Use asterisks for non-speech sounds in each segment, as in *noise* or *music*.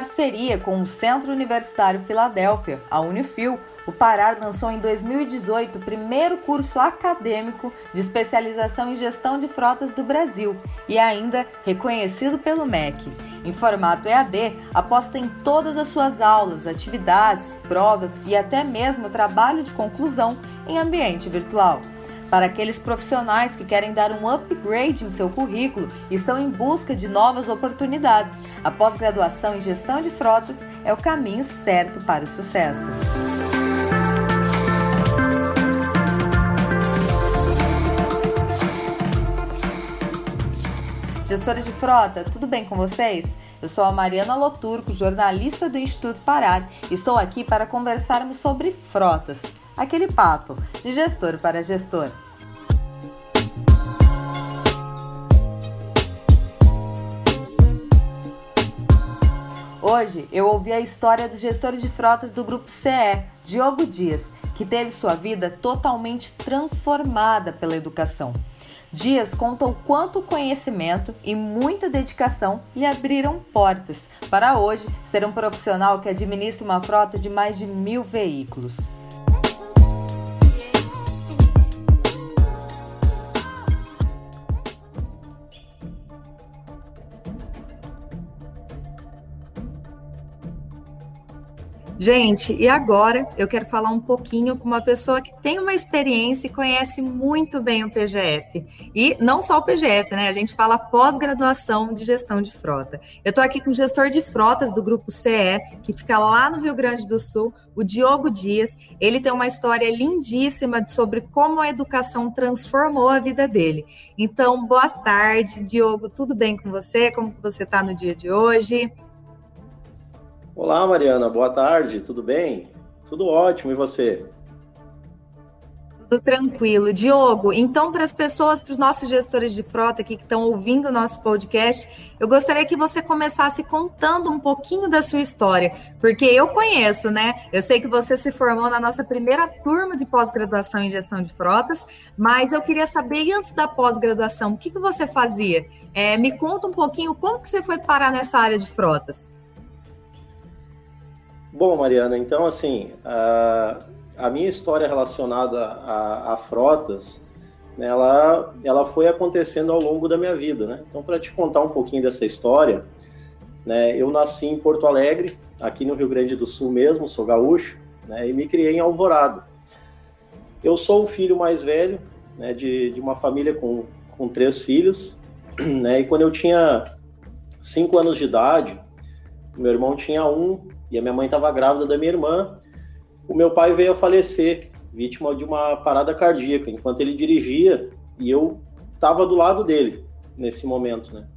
Parceria com o Centro Universitário Filadélfia, a Unifil, o Pará lançou em 2018 o primeiro curso acadêmico de especialização em gestão de frotas do Brasil e ainda reconhecido pelo MEC. Em formato EAD, aposta em todas as suas aulas, atividades, provas e até mesmo trabalho de conclusão em ambiente virtual. Para aqueles profissionais que querem dar um upgrade em seu currículo e estão em busca de novas oportunidades, a pós-graduação em gestão de frotas é o caminho certo para o sucesso. Gestores de frota, tudo bem com vocês? Eu sou a Mariana Loturco, jornalista do Instituto Pará, e estou aqui para conversarmos sobre frotas, aquele papo de gestor para gestor. Hoje eu ouvi a história do gestor de frotas do Grupo CE, Diogo Dias, que teve sua vida totalmente transformada pela educação. Dias conta o quanto conhecimento e muita dedicação lhe abriram portas para hoje ser um profissional que administra uma frota de mais de mil veículos. Gente, e agora eu quero falar um pouquinho com uma pessoa que tem uma experiência e conhece muito bem o PGF. E não só o PGF, né? A gente fala pós-graduação de gestão de frota. Eu estou aqui com o gestor de frotas do grupo CE, que fica lá no Rio Grande do Sul, o Diogo Dias. Ele tem uma história lindíssima sobre como a educação transformou a vida dele. Então, boa tarde, Diogo. Tudo bem com você? Como você está no dia de hoje? Olá, Mariana, boa tarde, tudo bem? Tudo ótimo, e você? Tudo tranquilo. Diogo, então, para as pessoas, para os nossos gestores de frota aqui que estão ouvindo o nosso podcast, eu gostaria que você começasse contando um pouquinho da sua história, porque eu conheço, né? Eu sei que você se formou na nossa primeira turma de pós-graduação em gestão de frotas, mas eu queria saber, antes da pós-graduação, o que, que você fazia? É, me conta um pouquinho como que você foi parar nessa área de frotas. Bom, Mariana, então assim, a, a minha história relacionada a, a frotas, né, ela, ela foi acontecendo ao longo da minha vida, né? Então, para te contar um pouquinho dessa história, né, eu nasci em Porto Alegre, aqui no Rio Grande do Sul mesmo, sou gaúcho, né, e me criei em Alvorada. Eu sou o filho mais velho, né, de, de uma família com, com três filhos, né, e quando eu tinha cinco anos de idade, meu irmão tinha um e a minha mãe estava grávida da minha irmã. O meu pai veio a falecer, vítima de uma parada cardíaca, enquanto ele dirigia e eu estava do lado dele nesse momento, né?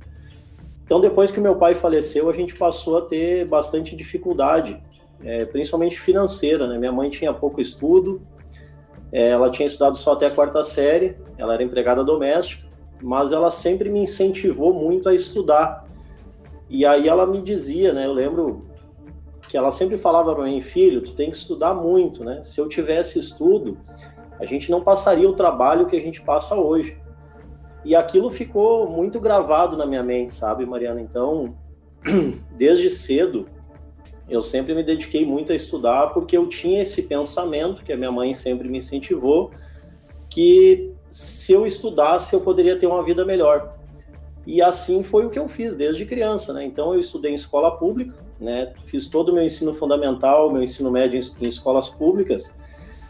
Então, depois que meu pai faleceu, a gente passou a ter bastante dificuldade, é, principalmente financeira, né? Minha mãe tinha pouco estudo, é, ela tinha estudado só até a quarta série, ela era empregada doméstica, mas ela sempre me incentivou muito a estudar. E aí ela me dizia, né? Eu lembro que ela sempre falava para mim, filho, tu tem que estudar muito, né? Se eu tivesse estudo, a gente não passaria o trabalho que a gente passa hoje. E aquilo ficou muito gravado na minha mente, sabe, Mariana? Então, *clears throat* desde cedo, eu sempre me dediquei muito a estudar porque eu tinha esse pensamento que a minha mãe sempre me incentivou, que se eu estudasse eu poderia ter uma vida melhor. E assim foi o que eu fiz desde criança, né? Então eu estudei em escola pública, né? Fiz todo o meu ensino fundamental, meu ensino médio em, escolas públicas,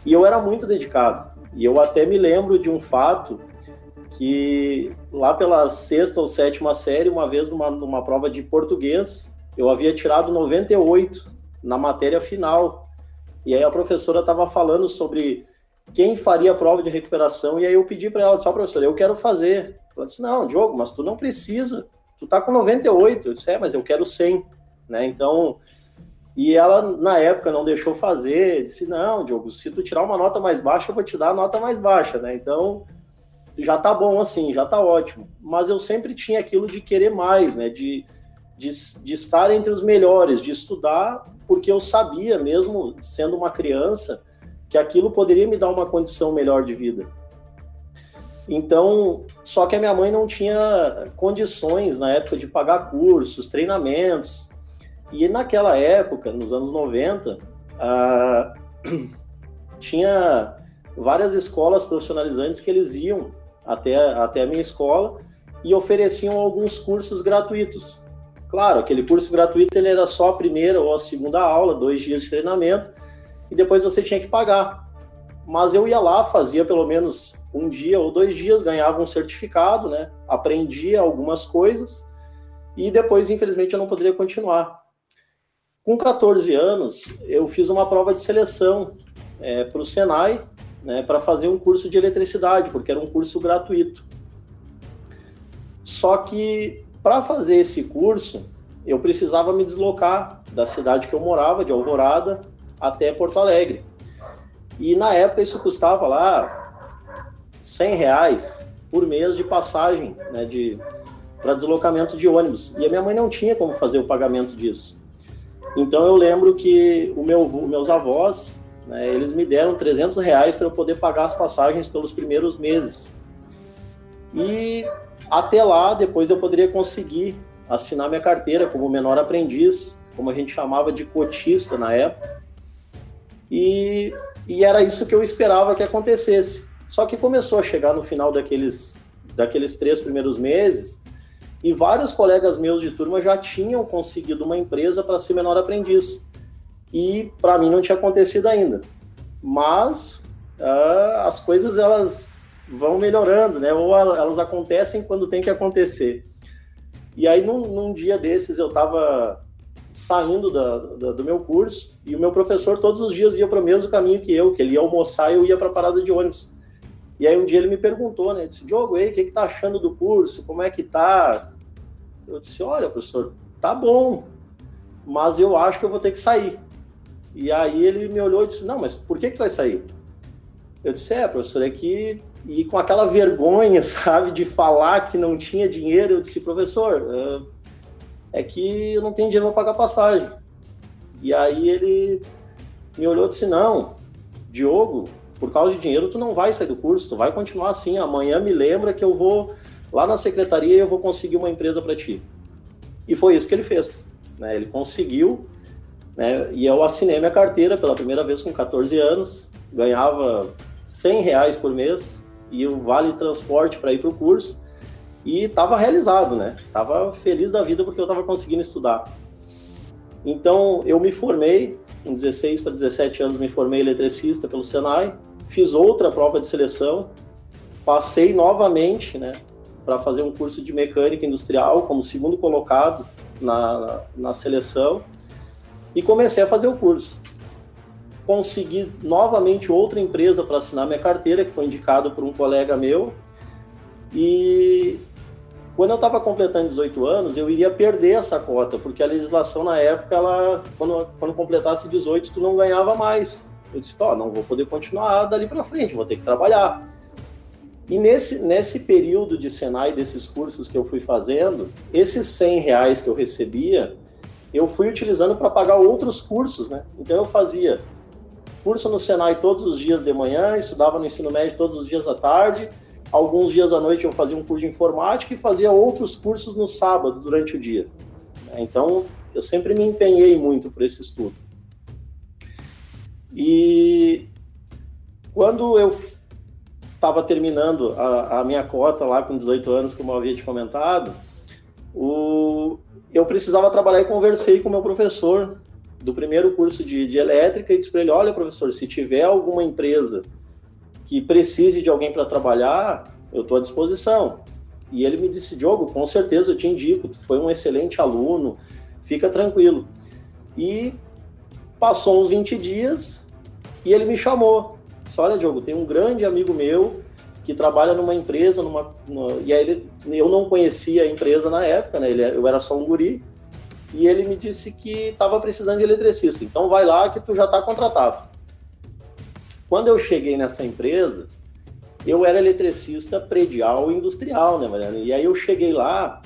e eu era muito dedicado. E eu até me lembro de um fato que lá pela sexta ou sétima série, uma vez numa, numa prova de português, eu havia tirado 98 na matéria final. E aí a professora estava falando sobre quem faria a prova de recuperação, e aí eu pedi para ela, só professora, eu quero fazer. Ela disse, não, Diogo, mas tu não precisa, tu tá com 98. Eu disse, é, mas eu quero 100 né? Então, e ela na época não deixou fazer, disse: "Não, Diogo, se tu tirar uma nota mais baixa, eu vou te dar a nota mais baixa", né? Então, já tá bom assim, já tá ótimo. Mas eu sempre tinha aquilo de querer mais, né? De, de, de estar entre os melhores, de estudar, porque eu sabia, mesmo sendo uma criança, que aquilo poderia me dar uma condição melhor de vida. Então, só que a minha mãe não tinha condições na época de pagar cursos, treinamentos, E naquela época, nos anos 90, ah, *clears throat* tinha várias escolas profissionalizantes que eles iam até, até a minha escola e ofereciam alguns cursos gratuitos. Claro, aquele curso gratuito ele era só a primeira ou a segunda aula, dois dias de treinamento, e depois você tinha que pagar. Mas eu ia lá, fazia pelo menos um dia ou dois dias, ganhava um certificado, né? aprendia algumas coisas, e depois, infelizmente, eu não poderia continuar. Com 14 anos, eu fiz uma prova de seleção é, para o Senai, né, para fazer um curso de eletricidade, porque era um curso gratuito. Só que para fazer esse curso, eu precisava me deslocar da cidade que eu morava, de Alvorada, até Porto Alegre. E na época isso custava lá 100 reais por mês de passagem, né, de para deslocamento de ônibus. E a minha mãe não tinha como fazer o pagamento disso. Então eu lembro que o meu, meus avós né, eles me deram 300 reais para eu poder pagar as passagens pelos primeiros meses. E até lá, depois eu poderia conseguir assinar minha carteira como menor aprendiz, como a gente chamava de cotista na época. E, e era isso que eu esperava que acontecesse. Só que começou a chegar no final daqueles, daqueles três primeiros meses e vários colegas meus de turma já tinham conseguido uma empresa para ser menor aprendiz e para mim não tinha acontecido ainda. Mas uh, as coisas elas vão melhorando, né? Ou elas acontecem quando tem que acontecer. E aí num, num dia desses eu estava saindo da, da, do meu curso e o meu professor todos os dias ia para o mesmo caminho que eu, que ele ia almoçar e eu ia para a parada de ônibus. E aí um dia ele me perguntou, né? Disse, Diogo, o que, que tá achando do curso? Como é que tá? Eu disse, olha, professor, tá bom, mas eu acho que eu vou ter que sair. E aí ele me olhou e disse: Não, mas por que, que vai sair? Eu disse: É, professor, é que. E com aquela vergonha, *laughs* sabe, de falar que não tinha dinheiro, eu disse: Professor, é que eu não tenho dinheiro para pagar passagem. E aí ele me olhou e disse: Não, Diogo, por causa de dinheiro, tu não vai sair do curso, tu vai continuar assim. Amanhã me lembra que eu vou lá na secretaria eu vou conseguir uma empresa para ti. E foi isso que ele fez. Né? Ele conseguiu né? E eu assinei minha carteira pela primeira vez com 14 anos, ganhava 100 reais por mês e o vale transporte para ir para o curso e estava realizado, né? Tava feliz da vida porque eu estava conseguindo estudar. Então eu me formei, com 16 para 17 anos me formei eletricista pelo Senai, fiz outra prova de seleção, passei novamente, né, para fazer um curso de mecânica industrial como segundo colocado na, na seleção e comecei a fazer o curso. Consegui novamente outra empresa para assinar minha carteira, que foi indicado por um colega meu. E quando eu estava completando 18 anos, eu iria perder essa cota, porque a legislação na época, ela, quando, quando completasse 18, tu não ganhava mais. Eu disse, ó, oh, não vou poder continuar dali para frente, vou ter que trabalhar. E nesse, nesse período de Senai, desses cursos que eu fui fazendo, esses 100 reais que eu recebia, eu fui utilizando para pagar outros cursos, né? Então eu fazia curso no Senai todos os dias de manhã, estudava no ensino médio todos os dias à tarde, alguns dias à noite eu fazia um curso de informática e fazia outros cursos no sábado durante o dia. Então eu sempre me empenhei muito por esse estudo. E quando eu estava terminando a, a, minha cota lá com 18 anos, como eu havia te comentado, o, eu precisava trabalhar e conversei com o meu professor do primeiro curso de, de elétrica e disse para ele: Olha, professor, se tiver alguma empresa que precise de alguém para trabalhar, eu estou à disposição. E ele me disse: Diogo, com certeza eu te indico, tu foi um excelente aluno, fica tranquilo. E passou uns 20 dias e ele me chamou. Disse: Olha, Diogo, tem um grande amigo meu que trabalha numa empresa, numa, numa, e aí ele, eu não conhecia a empresa na época, né? Ele, eu era só um guri, e ele me disse que estava precisando de eletricista. Então vai lá que tu já está contratado. Quando eu cheguei nessa empresa, eu era eletricista predial industrial, né, Mariana? E aí eu cheguei lá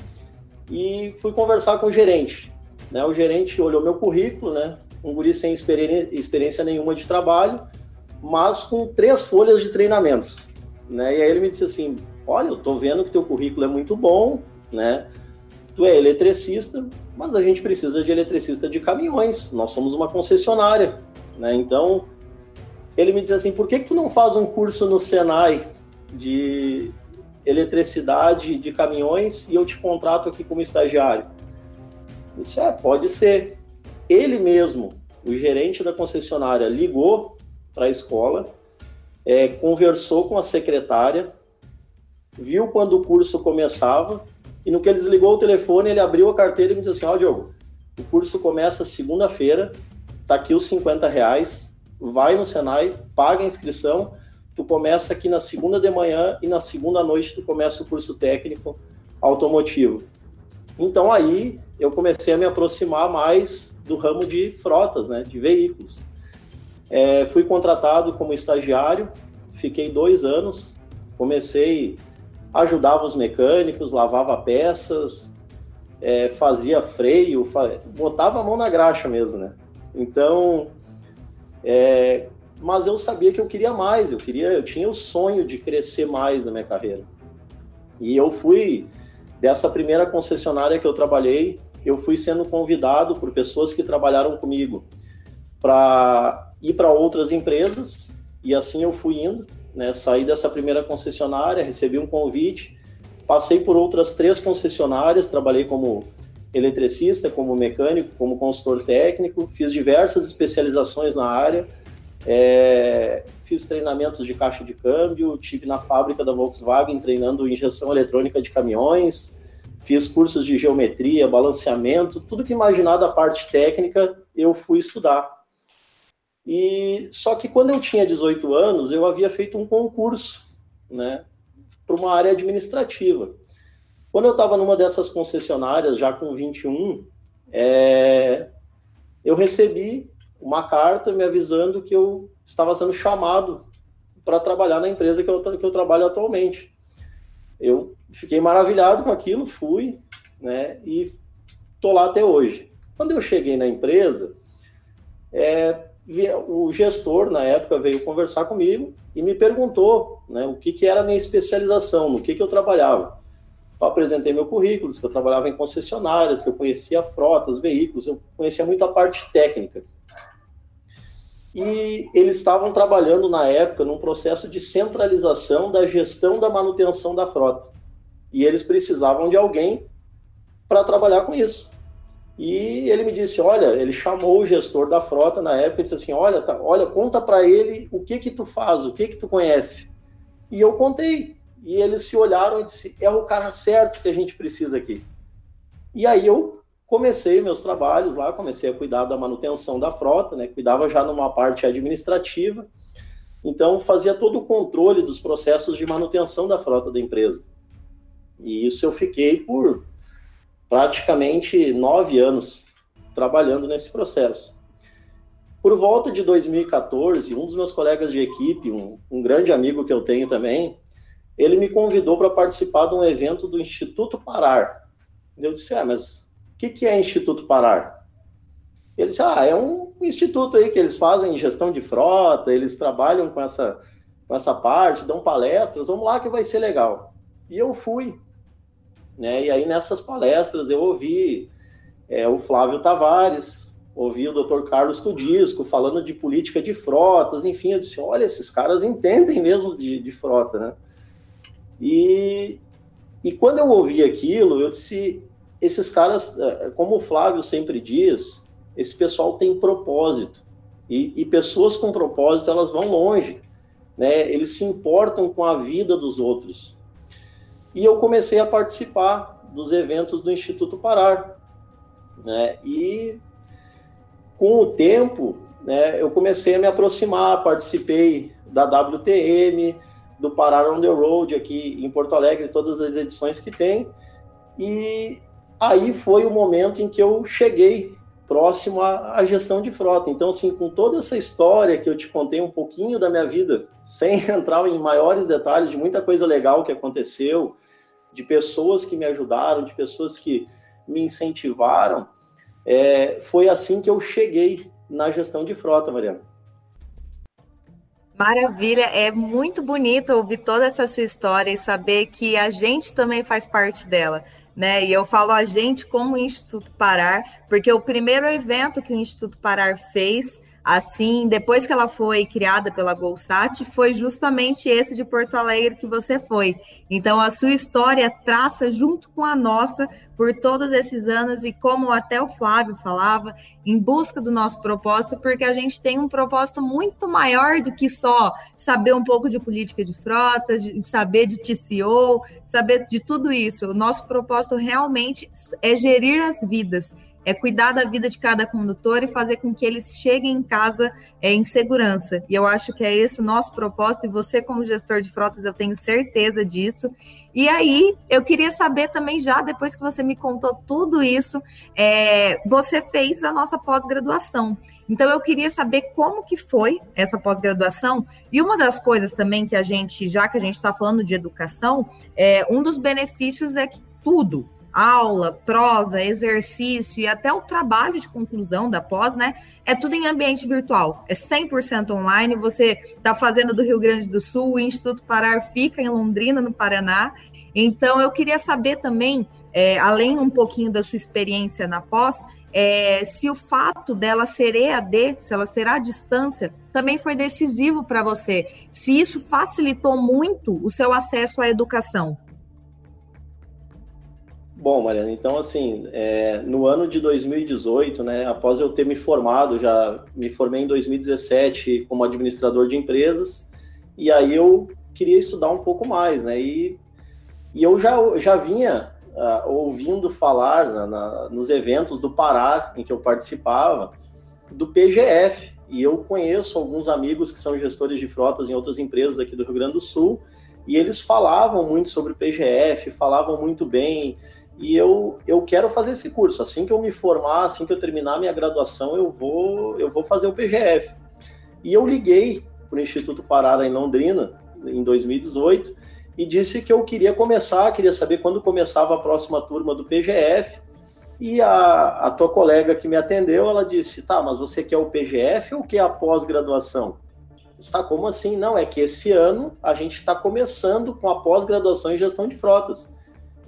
e fui conversar com o gerente. Né? O gerente olhou meu currículo, né? Um guri sem experiência nenhuma de trabalho, mas com três folhas de treinamentos. Né? E aí ele me disse assim: Olha, eu tô vendo que teu currículo é muito bom, né? tu é eletricista, mas a gente precisa de eletricista de caminhões. Nós somos uma concessionária, né? Então, ele me diz assim: por que, que tu não faz um curso no Senai de eletricidade de caminhões e eu te contrato aqui como estagiário? Eu disse: é, pode ser. Ele mesmo, o gerente da concessionária, ligou para a escola, é, conversou com a secretária, viu quando o curso começava e no que ele desligou o telefone, ele abriu a carteira e me disse assim: Ó, oh, Diogo, o curso começa segunda-feira, tá aqui os 50 reais, vai no Senai, paga a inscrição, tu começa aqui na segunda de manhã e na segunda noite tu começa o curso técnico automotivo. Então aí eu comecei a me aproximar mais do ramo de frotas, né, de veículos. É, fui contratado como estagiário, fiquei dois anos, comecei, ajudava os mecânicos, lavava peças, é, fazia freio, fa... botava a mão na graxa mesmo, né? Então, é, mas eu sabia que eu queria mais, eu queria, eu tinha o sonho de crescer mais na minha carreira. E eu fui dessa primeira concessionária que eu trabalhei, eu fui sendo convidado por pessoas que trabalharam comigo para ir para outras empresas e assim eu fui indo, né? Saí dessa primeira concessionária, recebi um convite, passei por outras três concessionárias, trabalhei como eletricista, como mecânico, como consultor técnico, fiz diversas especializações na área, é, fiz treinamentos de caixa de câmbio, tive na fábrica da Volkswagen treinando injeção eletrônica de caminhões, fiz cursos de geometria, balanceamento, tudo que imaginar da parte técnica eu fui estudar. E só que quando eu tinha 18 anos, eu havia feito um concurso, né, para uma área administrativa. Quando eu estava numa dessas concessionárias, já com 21, é, eu recebi uma carta me avisando que eu estava sendo chamado para trabalhar na empresa que eu, que eu trabalho atualmente. Eu fiquei maravilhado com aquilo, fui, né, e tô lá até hoje. Quando eu cheguei na empresa, é, o gestor, na época, veio conversar comigo e me perguntou né, o que, que era a minha especialização, no que, que eu trabalhava. Eu apresentei meu currículo, que eu trabalhava em concessionárias, que eu conhecia frotas, veículos, eu conhecia muito a parte técnica. E eles estavam trabalhando, na época, num processo de centralização da gestão da manutenção da frota. E eles precisavam de alguém para trabalhar com isso. E ele me disse, olha, ele chamou o gestor da frota na época e disse assim, olha, tá, olha, conta para ele o que que tu faz, o que que tu conhece. E eu contei. E eles se olharam e disse, é o cara certo que a gente precisa aqui. E aí eu comecei meus trabalhos lá, comecei a cuidar da manutenção da frota, né? Cuidava já numa parte administrativa. Então fazia todo o controle dos processos de manutenção da frota da empresa. E isso eu fiquei por praticamente nove anos trabalhando nesse processo. Por volta de 2014, um dos meus colegas de equipe, um, um grande amigo que eu tenho também, ele me convidou para participar de um evento do Instituto Parar. Eu disse, ah, mas o que, que é Instituto Parar? Ele disse, ah, é um instituto aí que eles fazem gestão de frota, eles trabalham com essa, com essa parte, dão palestras, vamos lá que vai ser legal. E eu fui. Né? E aí nessas palestras eu ouvi é, o Flávio Tavares, ouvi o Dr. Carlos Tudisco falando de política de frotas, enfim, eu disse, olha, esses caras entendem mesmo de, de frota, né? E, e quando eu ouvi aquilo, eu disse, esses caras, é, como o Flávio sempre diz, esse pessoal tem propósito. E, e, pessoas com propósito, elas vão longe. Né? Eles se importam com a vida dos outros. E eu comecei a participar dos eventos do Instituto Parar. Né? E com o tempo, né, eu comecei a me aproximar, participei da WTM, do Parar on the Road aqui em Porto Alegre, todas as edições que tem. E aí foi o momento em que eu cheguei próximo à, à, gestão de frota. Então, assim, com toda essa história que eu te contei um pouquinho da minha vida, sem *laughs* entrar em maiores detalhes de muita coisa legal que aconteceu, de pessoas que me ajudaram, de pessoas que me incentivaram, é, foi assim que eu cheguei na gestão de frota, Mariana. Maravilha, é muito bonito ouvir toda essa sua história e saber que a gente também faz parte dela né? E eu falo a gente como Instituto Parar, porque o primeiro evento que o Instituto Parar fez Assim, depois que ela foi criada pela Golsat, foi justamente esse de Porto Alegre que você foi. Então, a sua história traça junto com a nossa por todos esses anos e como até o Flávio falava, em busca do nosso propósito, porque a gente tem um propósito muito maior do que só saber um pouco de política de frotas, de saber de TCO, saber de tudo isso. O nosso propósito realmente é gerir as vidas é cuidar da vida de cada condutor e fazer com que eles cheguem em casa é, em segurança. E eu acho que é esse o nosso propósito, e você, como gestor de frotas, eu tenho certeza disso. E aí, eu queria saber também, já depois que você me contou tudo isso, é, você fez a nossa pós-graduação. Então, eu queria saber como que foi essa pós-graduação. E uma das coisas também que a gente, já que a gente está falando de educação, é, um dos benefícios é que tudo, aula, prova, exercício e até o trabalho de conclusão da pós, né? É tudo em ambiente virtual, é 100% online. Você está fazendo do Rio Grande do Sul, o Instituto Parar fica em Londrina, no Paraná. Então, eu queria saber também, é, além um pouquinho da sua experiência na pós, é, se o fato dela ser EAD, se ela será à distância, também foi decisivo para você. Se isso facilitou muito o seu acesso à educação. Bom, Mariana, então assim, é, no ano de 2018, né, após eu ter me formado, já me formei em 2017 como administrador de empresas, e aí eu queria estudar um pouco mais, né, e, e eu já, já vinha uh, ouvindo falar na, na, nos eventos do Pará, em que eu participava, do PGF, e eu conheço alguns amigos que são gestores de frotas em outras empresas aqui do Rio Grande do Sul, e eles falavam muito sobre o PGF, falavam muito bem, e eu, eu quero fazer esse curso. Assim que eu me formar, assim que eu terminar minha graduação, eu vou, eu vou fazer o PGF. E eu liguei para o Instituto Parara em Londrina, em 2018, e disse que eu queria começar, queria saber quando começava a próxima turma do PGF. E a, a tua colega que me atendeu, ela disse: tá, mas você quer o PGF ou quer a pós-graduação? Está como assim? Não, é que esse ano a gente está começando com a pós-graduação em gestão de frotas.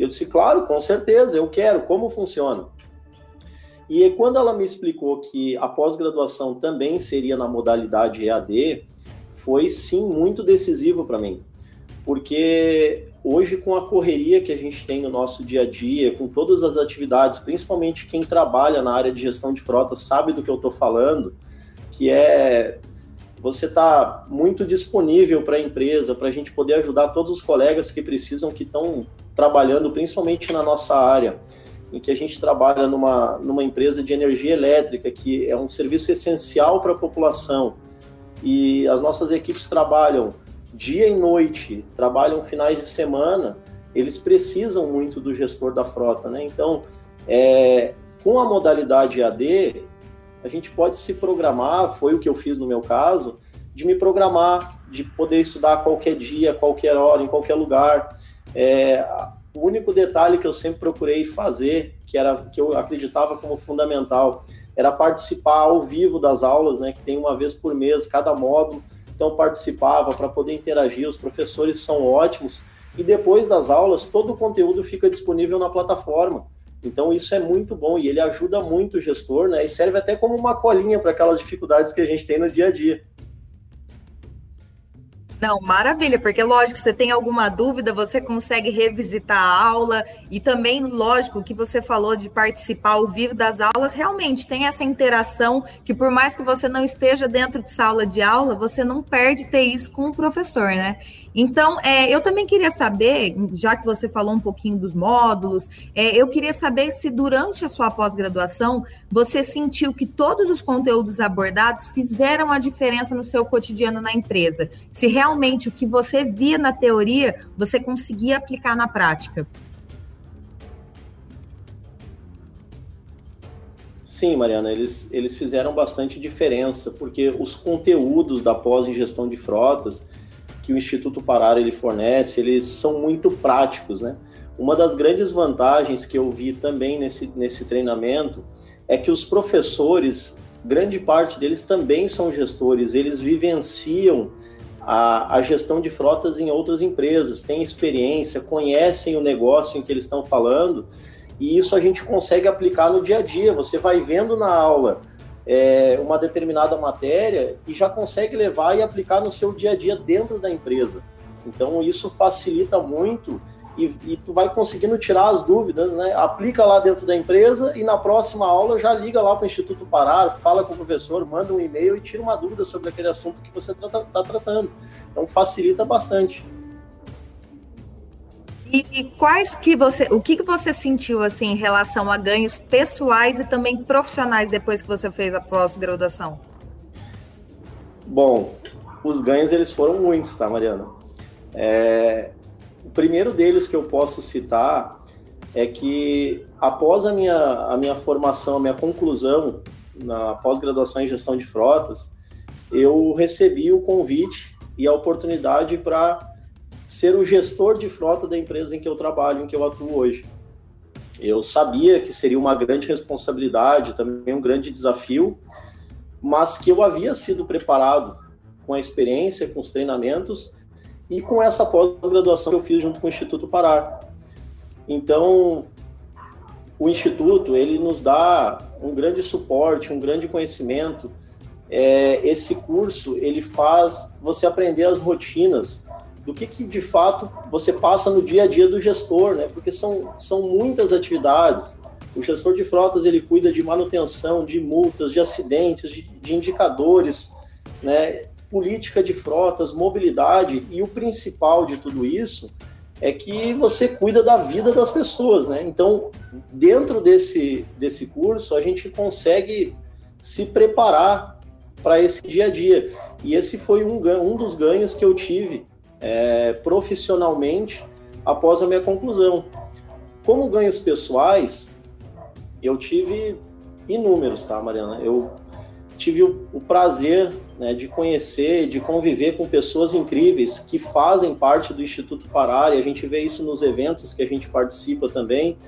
Eu disse, claro, com certeza, eu quero, como funciona? E quando ela me explicou que a pós-graduação também seria na modalidade EAD, foi sim muito decisivo para mim. Porque hoje, com a correria que a gente tem no nosso dia a dia, com todas as atividades, principalmente quem trabalha na área de gestão de frota sabe do que eu estou falando, que é você está muito disponível para a empresa, para a gente poder ajudar todos os colegas que precisam, que estão trabalhando, principalmente na nossa área, em que a gente trabalha numa, numa empresa de energia elétrica, que é um serviço essencial para a população. E as nossas equipes trabalham dia e noite, trabalham finais de semana, eles precisam muito do gestor da frota, né? Então, é, com a modalidade AD, a gente pode se programar, foi o que eu fiz no meu caso, de me programar, de poder estudar qualquer dia, qualquer hora, em qualquer lugar. É, o único detalhe que eu sempre procurei fazer, que era que eu acreditava como fundamental, era participar ao vivo das aulas, né, que tem uma vez por mês cada módulo. Então participava para poder interagir, os professores são ótimos e depois das aulas todo o conteúdo fica disponível na plataforma. Então isso é muito bom e ele ajuda muito o gestor, né? E serve até como uma colinha para aquelas dificuldades que a gente tem no dia a dia. Não, maravilha, porque lógico, você tem alguma dúvida, você consegue revisitar a aula e também, lógico, que você falou de participar ao vivo das aulas, realmente tem essa interação que por mais que você não esteja dentro de sala de aula, você não perde ter isso com o professor, né? Então, é, eu também queria saber, já que você falou um pouquinho dos módulos, é, eu queria saber se durante a sua pós-graduação você sentiu que todos os conteúdos abordados fizeram a diferença no seu cotidiano na empresa. Se realmente o que você via na teoria você conseguia aplicar na prática. Sim, Mariana, eles, eles fizeram bastante diferença, porque os conteúdos da pós em gestão de frotas que o Instituto Parar ele fornece, eles são muito práticos, né? Uma das grandes vantagens que eu vi também nesse, nesse treinamento é que os professores, grande parte deles também são gestores, eles vivenciam a, a, gestão de frotas em outras empresas, têm experiência, conhecem o negócio em que eles estão falando, e isso a gente consegue aplicar no dia a dia. Você vai vendo na aula é, uma determinada matéria e já consegue levar e aplicar no seu dia a dia dentro da empresa. Então isso facilita muito e, e, tu vai conseguindo tirar as dúvidas, né? Aplica lá dentro da empresa e na próxima aula já liga lá para o Instituto Parar, fala com o professor, manda um e-mail e tira uma dúvida sobre aquele assunto que você está tá tratando. Então facilita bastante. E quais que você, o que, que você sentiu assim em relação a ganhos pessoais e também profissionais depois que você fez a pós-graduação? Bom, os ganhos eles foram muitos, tá, Mariana? É, o primeiro deles que eu posso citar é que após a minha, a minha formação, a minha conclusão na pós-graduação em gestão de frotas, eu recebi o convite e a oportunidade para ser o gestor de frota da empresa em que eu trabalho, em que eu atuo hoje. Eu sabia que seria uma grande responsabilidade, também um grande desafio, mas que eu havia sido preparado com a experiência, com os treinamentos e com essa pós-graduação que eu fiz junto com o Instituto Parar. Então, o Instituto, ele nos dá um grande suporte, um grande conhecimento. É, esse curso, ele faz você aprender as rotinas do que, que de fato você passa no dia a dia do gestor, né? Porque são, são muitas atividades. O gestor de frotas, ele cuida de manutenção, de multas, de acidentes, de, de indicadores, né? Política de frotas, mobilidade e o principal de tudo isso é que você cuida da vida das pessoas, né? Então, dentro desse, desse curso, a gente consegue se preparar para esse dia a dia. E esse foi um, um dos ganhos que eu tive é, profissionalmente após a minha conclusão. Como ganhos pessoais, eu tive inúmeros, tá, Mariana? Eu tive o, o prazer né, de conhecer, de conviver com pessoas incríveis que fazem parte do Instituto Parar, e a gente vê isso nos eventos que a gente participa também,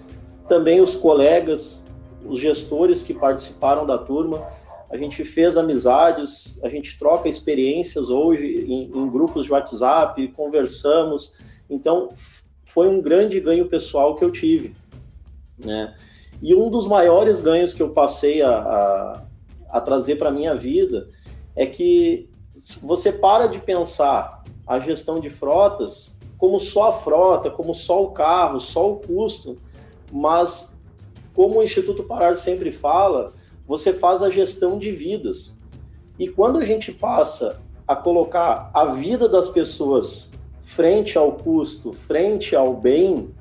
também os colegas, os gestores que participaram da turma, a gente fez amizades, a gente troca experiências hoje em, em grupos de WhatsApp, conversamos, então foi um grande ganho pessoal que eu tive, né? E um dos maiores ganhos que eu passei a, a, a trazer para minha vida é que você para de pensar a gestão de frotas como só a frota, como só o carro, só o custo, mas como o Instituto Parar sempre fala, você faz a gestão de vidas. E quando a gente passa a colocar a vida das pessoas frente ao custo, frente ao bem,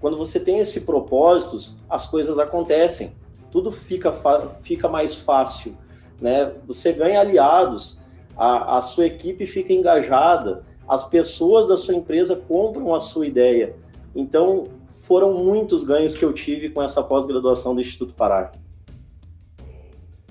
quando você tem esse propósito, as coisas acontecem. Tudo fica, fica mais fácil né? Você ganha aliados, a, a sua equipe fica engajada, as pessoas da sua empresa compram a sua ideia. Então, foram muitos ganhos que eu tive com essa pós-graduação do Instituto Parar.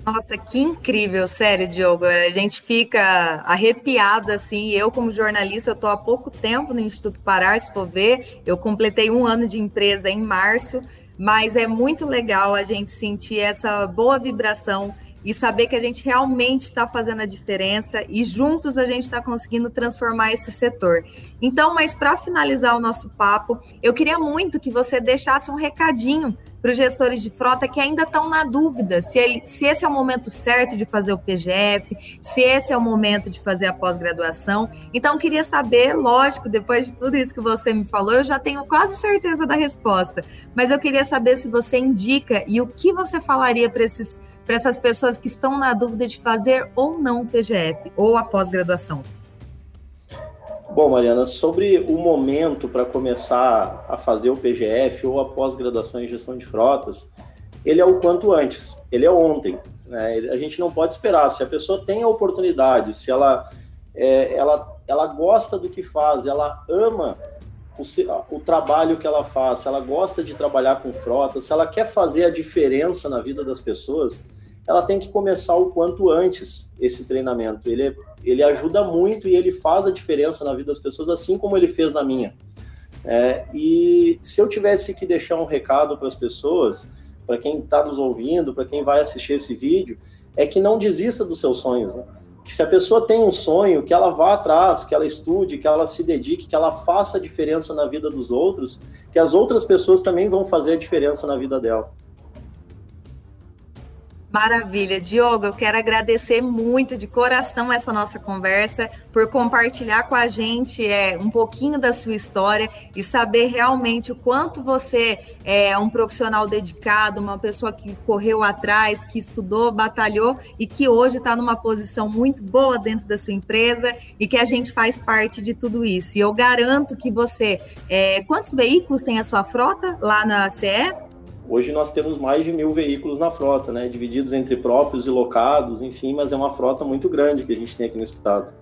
Nossa, que incrível, sério, Diogo. A gente fica arrepiada, assim. Eu, como jornalista, estou há pouco tempo no Instituto Parar, se for ver. Eu completei um ano de empresa em março, mas é muito legal a gente sentir essa boa vibração e saber que a gente realmente está fazendo a diferença e juntos a gente está conseguindo transformar esse setor. Então, mas para finalizar o nosso papo, eu queria muito que você deixasse um recadinho para os gestores de frota que ainda estão na dúvida se, ele, se esse é o momento certo de fazer o PGF, se esse é o momento de fazer a pós-graduação. Então, queria saber, lógico, depois de tudo isso que você me falou, eu já tenho quase certeza da resposta, mas eu queria saber se você indica e o que você falaria para esses para essas pessoas que estão na dúvida de fazer ou não o PGF ou a pós-graduação? Bom, Mariana, sobre o momento para começar a fazer o PGF ou a pós-graduação em gestão de frotas, ele é o quanto antes, ele é ontem. Né? A gente não pode esperar. Se a pessoa tem a oportunidade, se ela, é, ela, ela gosta do que faz, ela ama o, o, trabalho que ela faz, se ela gosta de trabalhar com frota, se ela quer fazer a diferença na vida das pessoas, ela tem que começar o quanto antes esse treinamento. Ele, ele ajuda muito e ele faz a diferença na vida das pessoas, assim como ele fez na minha. É, e se eu tivesse que deixar um recado para as pessoas, para quem está nos ouvindo, para quem vai assistir esse vídeo, é que não desista dos seus sonhos, né? que se a pessoa tem um sonho, que ela vá atrás, que ela estude, que ela se dedique, que ela faça a diferença na vida dos outros, que as outras pessoas também vão fazer a diferença na vida dela. Maravilha, Diogo, eu quero agradecer muito de coração essa nossa conversa, por compartilhar com a gente é, um pouquinho da sua história e saber realmente o quanto você é um profissional dedicado, uma pessoa que correu atrás, que estudou, batalhou e que hoje está numa posição muito boa dentro da sua empresa e que a gente faz parte de tudo isso. E eu garanto que você. É, quantos veículos tem a sua frota lá na CE? Hoje nós temos mais de mil veículos na frota, né, divididos entre próprios e locados, enfim, mas é uma frota muito grande que a gente tem aqui no estado.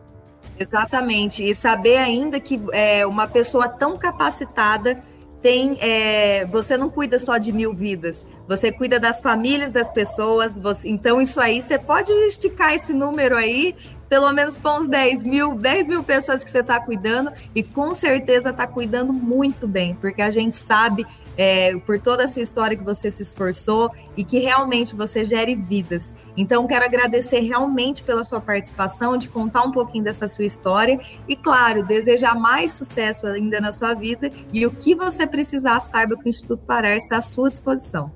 Exatamente, e saber ainda que é, uma pessoa tão capacitada tem, é, você não cuida só de mil vidas, você cuida das famílias das pessoas, você, então isso aí você pode esticar esse número aí pelo menos para uns 10 mil, 10 mil pessoas que você está cuidando e com certeza está cuidando muito bem, porque a gente sabe é, por toda a sua história que você se esforçou e que realmente você gere vidas. Então, quero agradecer realmente pela sua participação, de contar um pouquinho dessa sua história e, claro, desejar mais sucesso ainda na sua vida e o que você precisar, saiba que o Instituto Parar está à sua disposição.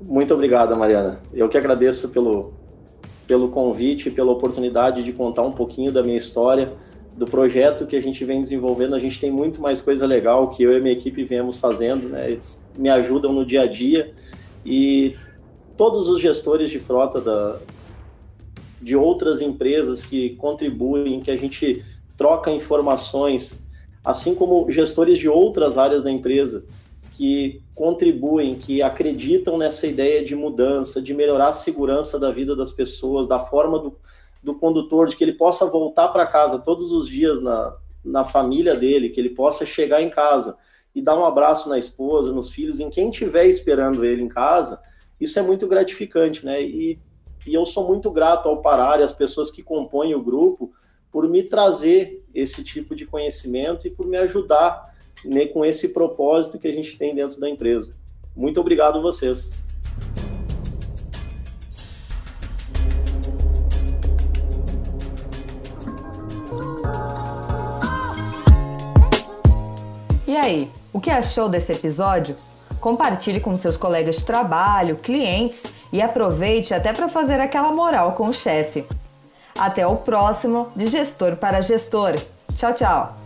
Muito obrigada, Mariana. Eu que agradeço pelo, pelo convite e pela oportunidade de contar um pouquinho da minha história, do projeto que a gente vem desenvolvendo. A gente tem muito mais coisa legal que eu e minha equipe viemos fazendo, né? Eles me ajudam no dia a dia e todos os gestores de frota da, de outras empresas que contribuem, que a gente troca informações, assim como gestores de outras áreas da empresa que contribuem, que acreditam nessa ideia de mudança, de melhorar a segurança da vida das pessoas, da forma do, do condutor, de que ele possa voltar para casa todos os dias na, na família dele, que ele possa chegar em casa e dar um abraço na esposa, nos filhos, em quem estiver esperando ele em casa, isso é muito gratificante, né? E, e eu sou muito grato ao Parar e às pessoas que compõem o grupo por me trazer esse tipo de conhecimento e por me ajudar né, com esse propósito que a gente tem dentro da empresa. Muito obrigado a vocês. E aí, o que achou desse episódio? Compartilhe com seus colegas de trabalho, clientes e aproveite até para fazer aquela moral com o chefe. Até o próximo de Gestor para Gestor. Tchau, tchau!